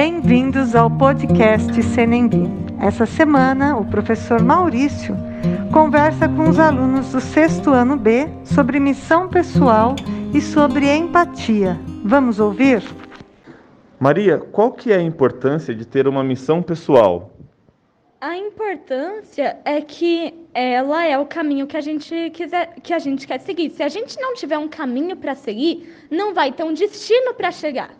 Bem-vindos ao podcast Senembi. Essa semana, o professor Maurício conversa com os alunos do sexto ano B sobre missão pessoal e sobre empatia. Vamos ouvir? Maria, qual que é a importância de ter uma missão pessoal? A importância é que ela é o caminho que a gente quiser, que a gente quer seguir. Se a gente não tiver um caminho para seguir, não vai ter um destino para chegar.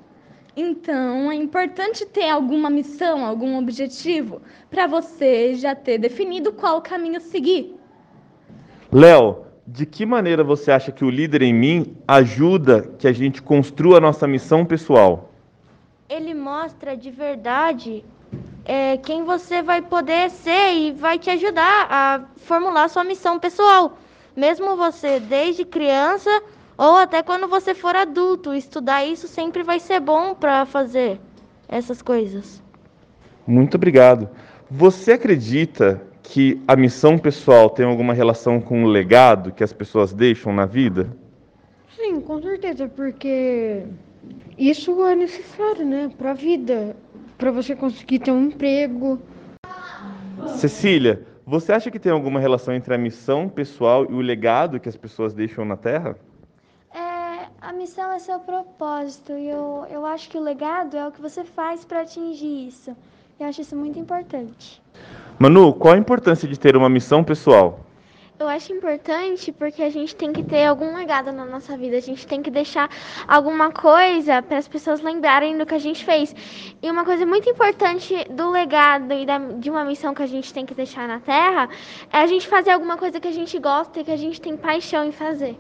Então, é importante ter alguma missão, algum objetivo, para você já ter definido qual caminho seguir. Léo, de que maneira você acha que o líder em mim ajuda que a gente construa a nossa missão pessoal? Ele mostra de verdade é, quem você vai poder ser e vai te ajudar a formular sua missão pessoal. Mesmo você, desde criança, ou até quando você for adulto, estudar isso sempre vai ser bom para fazer essas coisas. Muito obrigado. Você acredita que a missão pessoal tem alguma relação com o legado que as pessoas deixam na vida? Sim, com certeza, porque isso é necessário, né, para a vida, para você conseguir ter um emprego. Cecília, você acha que tem alguma relação entre a missão pessoal e o legado que as pessoas deixam na Terra? A missão é seu propósito e eu, eu acho que o legado é o que você faz para atingir isso. Eu acho isso muito importante. Manu, qual a importância de ter uma missão pessoal? Eu acho importante porque a gente tem que ter algum legado na nossa vida. A gente tem que deixar alguma coisa para as pessoas lembrarem do que a gente fez. E uma coisa muito importante do legado e da, de uma missão que a gente tem que deixar na Terra é a gente fazer alguma coisa que a gente gosta e que a gente tem paixão em fazer.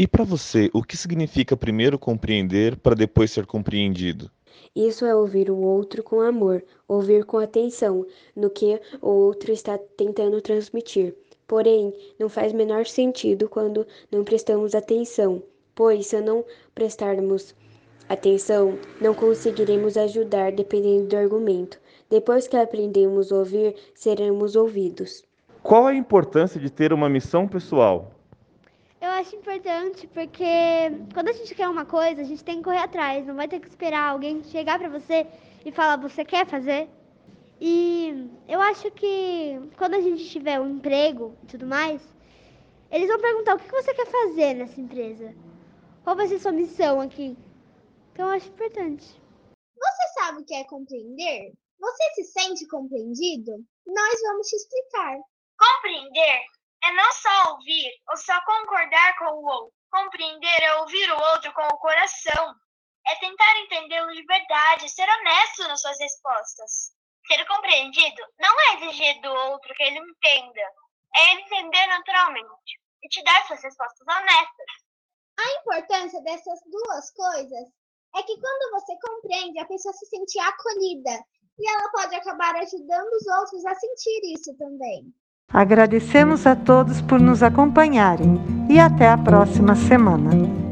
E para você, o que significa primeiro compreender para depois ser compreendido? Isso é ouvir o outro com amor, ouvir com atenção no que o outro está tentando transmitir. Porém, não faz menor sentido quando não prestamos atenção, pois se não prestarmos atenção, não conseguiremos ajudar dependendo do argumento. Depois que aprendemos a ouvir, seremos ouvidos. Qual a importância de ter uma missão pessoal? Eu acho importante porque quando a gente quer uma coisa, a gente tem que correr atrás. Não vai ter que esperar alguém chegar para você e falar, você quer fazer? E eu acho que quando a gente tiver um emprego e tudo mais, eles vão perguntar o que você quer fazer nessa empresa. Qual vai ser sua missão aqui? Então eu acho importante. Você sabe o que é compreender? Você se sente compreendido? Nós vamos te explicar. Compreender é não só ouvir ou só concordar com o outro. Compreender é ouvir o outro com o coração. É tentar entendê-lo de verdade, ser honesto nas suas respostas. Ser compreendido não é exigir do outro que ele entenda, é ele entender naturalmente e te dar suas respostas honestas. A importância dessas duas coisas é que quando você compreende, a pessoa se sente acolhida e ela pode acabar ajudando os outros a sentir isso também. Agradecemos a todos por nos acompanharem e até a próxima semana.